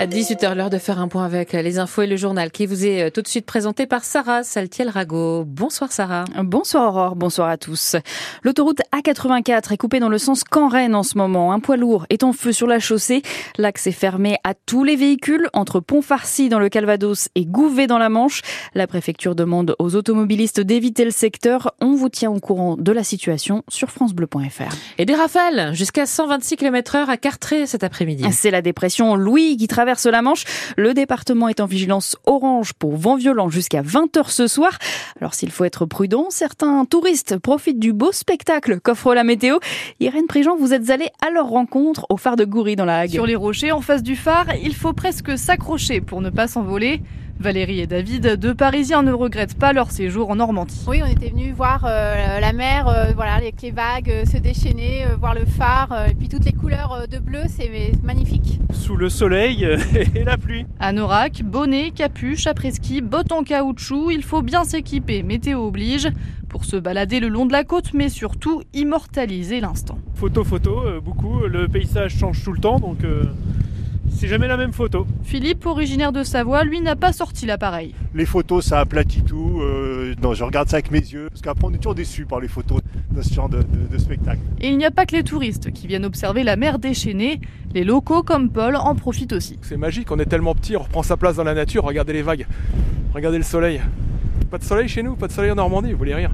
À 18h, l'heure de faire un point avec les infos et le journal qui vous est euh, tout de suite présenté par Sarah Saltiel-Rago. Bonsoir Sarah. Bonsoir Aurore, bonsoir à tous. L'autoroute A84 est coupée dans le sens Caen-Rennes en ce moment. Un poids lourd est en feu sur la chaussée. L'axe est fermé à tous les véhicules entre Pont-Farcy dans le Calvados et Gouvet dans la Manche. La préfecture demande aux automobilistes d'éviter le secteur. On vous tient au courant de la situation sur francebleu.fr. Et des rafales jusqu'à 126 km heure à Cartré cet après-midi. C'est la dépression Louis qui Le département est en vigilance orange pour vent violent jusqu'à 20h ce soir. Alors s'il faut être prudent, certains touristes profitent du beau spectacle qu'offre la météo. Irène Prigent, vous êtes allée à leur rencontre au phare de Goury dans la Hague. Sur les rochers en face du phare, il faut presque s'accrocher pour ne pas s'envoler. Valérie et David, deux Parisiens, ne regrettent pas leur séjour en Normandie. Oui, on était venus voir euh, la mer, euh, voilà, avec les vagues euh, se déchaîner, voir le phare, et puis toutes les couleurs de bleu, c'est magnifique. Sous le soleil et la pluie. Anorak, bonnet, capuche, après-ski, bottes en caoutchouc, il faut bien s'équiper, météo oblige, pour se balader le long de la côte, mais surtout immortaliser l'instant. Photo, photo, beaucoup, le paysage change tout le temps, donc c'est jamais la même photo. Philippe, originaire de Savoie, lui n'a pas sorti l'appareil. Les photos, ça aplatit tout. Euh, non, je regarde ça avec mes yeux. Parce qu'après, on est toujours déçu par les photos de ce genre de, de spectacle. Et il n'y a pas que les touristes qui viennent observer la mer déchaînée. Les locaux, comme Paul, en profitent aussi. C'est magique, on est tellement petit, on reprend sa place dans la nature. Regardez les vagues, regardez le soleil. Pas de soleil chez nous, pas de soleil en Normandie, vous voulez rire.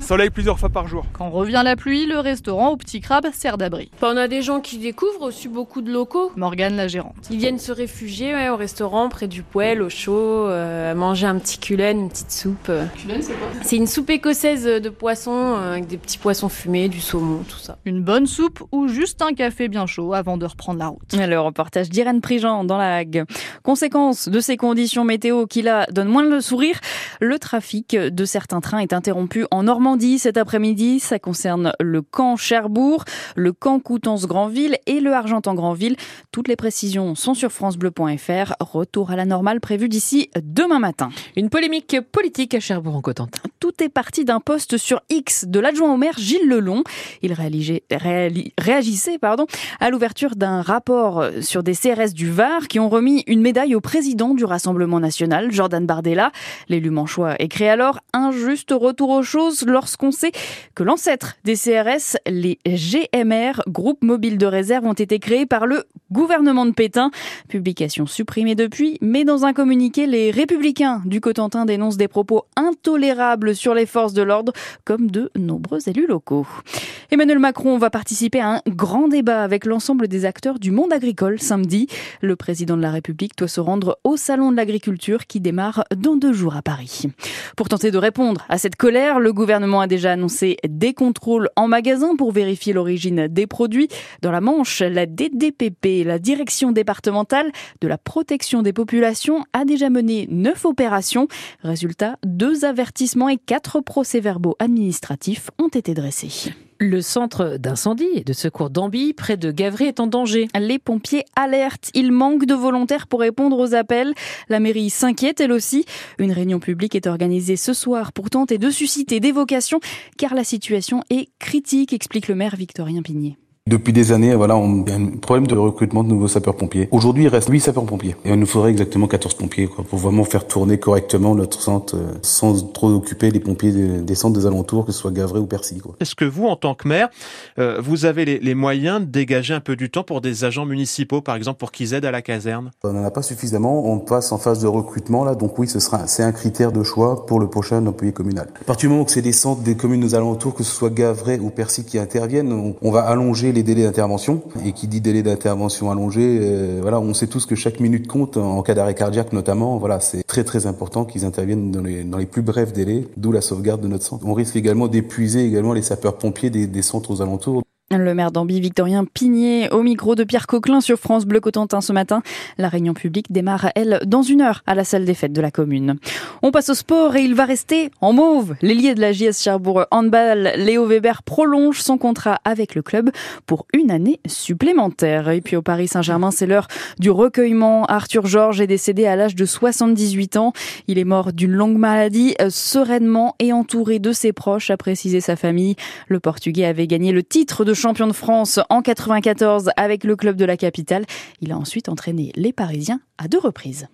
Soleil plusieurs fois par jour. Quand revient la pluie, le restaurant au Petit Crabe sert d'abri. On a des gens qui découvrent aussi beaucoup de locaux. Morgane, la gérante. Ils viennent se réfugier ouais, au restaurant près du poêle, au chaud, euh, manger un petit culène, une petite soupe. Culène, c'est quoi C'est une soupe écossaise de poissons euh, avec des petits poissons fumés, du saumon, tout ça. Une bonne soupe ou juste un café bien chaud avant de reprendre la route. Le reportage d'Irène Prigent dans la Hague. Conséquence de ces conditions météo qui là donnent moins le sourire, le trafic de certains trains est interrompu en Normandie cet après-midi. Ça concerne le camp Cherbourg, le camp Coutances-Granville et le Argentan-Granville. Toutes les précisions sont sur francebleu.fr. Retour à la normale prévu d'ici demain matin. Une polémique politique à Cherbourg en Cotentin. Tout est parti d'un poste sur X de l'adjoint au maire Gilles Lelon. Il réagissait à l'ouverture d'un rapport sur des CRS du Var qui ont remis une médaille au président du Rassemblement national, Jordan Bardella. L'élu manchois créé alors un juste retour aux choses lorsqu'on sait que l'ancêtre des CRS, les GMR, groupes mobiles de réserve, ont été créés par le gouvernement de Pétain. Publication supprimée depuis, mais dans un communiqué, les républicains du Cotentin dénoncent des propos intolérables sur les forces de l'ordre, comme de nombreux élus locaux. Emmanuel Macron va participer à un grand débat avec l'ensemble des acteurs du monde agricole samedi. Le président de la République doit se rendre au Salon de l'agriculture qui démarre dans deux jours à Paris. Pour tenter de répondre à cette colère, le gouvernement a déjà annoncé des contrôles en magasin pour vérifier l'origine des produits. Dans la Manche, la DDPP, la direction départementale de la protection des populations, a déjà mené neuf opérations. Résultat, deux avertissements quatre procès-verbaux administratifs ont été dressés. Le centre d'incendie et de secours d'Ambi, près de Gavry, est en danger. Les pompiers alertent. Il manque de volontaires pour répondre aux appels. La mairie s'inquiète, elle aussi. Une réunion publique est organisée ce soir pour tenter de susciter des vocations, car la situation est critique, explique le maire Victorien Pigné. Depuis des années, voilà, on a un problème de recrutement de nouveaux sapeurs-pompiers. Aujourd'hui, il reste 8 sapeurs-pompiers. Et il nous faudrait exactement 14 pompiers, quoi, pour vraiment faire tourner correctement notre centre, euh, sans trop occuper les pompiers des, des, centres des alentours, que ce soit Gavray ou Percy, Est-ce que vous, en tant que maire, euh, vous avez les, les, moyens de dégager un peu du temps pour des agents municipaux, par exemple, pour qu'ils aident à la caserne? On n'en a pas suffisamment. On passe en phase de recrutement, là. Donc oui, ce sera, c'est un critère de choix pour le prochain employé communal. À partir du moment que c'est des centres des communes aux alentours, que ce soit Gavray ou Percy qui interviennent, on, on va allonger délais d'intervention. Et qui dit délai d'intervention allongé, euh, voilà, on sait tous que chaque minute compte en cas d'arrêt cardiaque notamment. Voilà, c'est très très important qu'ils interviennent dans les, dans les plus brefs délais, d'où la sauvegarde de notre centre. On risque également d'épuiser également les sapeurs-pompiers des centres aux alentours. Le maire d'Ambi, Victorien Pigné, au micro de Pierre Coquelin sur France Bleu Cotentin ce matin. La réunion publique démarre, elle, dans une heure à la salle des fêtes de la commune. On passe au sport et il va rester en mauve. L'ailier de la JS Cherbourg Handball, Léo Weber, prolonge son contrat avec le club pour une année supplémentaire. Et puis au Paris Saint-Germain, c'est l'heure du recueillement. Arthur Georges est décédé à l'âge de 78 ans. Il est mort d'une longue maladie, sereinement et entouré de ses proches, a précisé sa famille. Le Portugais avait gagné le titre de champion de France en 94 avec le club de la capitale. Il a ensuite entraîné les Parisiens à deux reprises.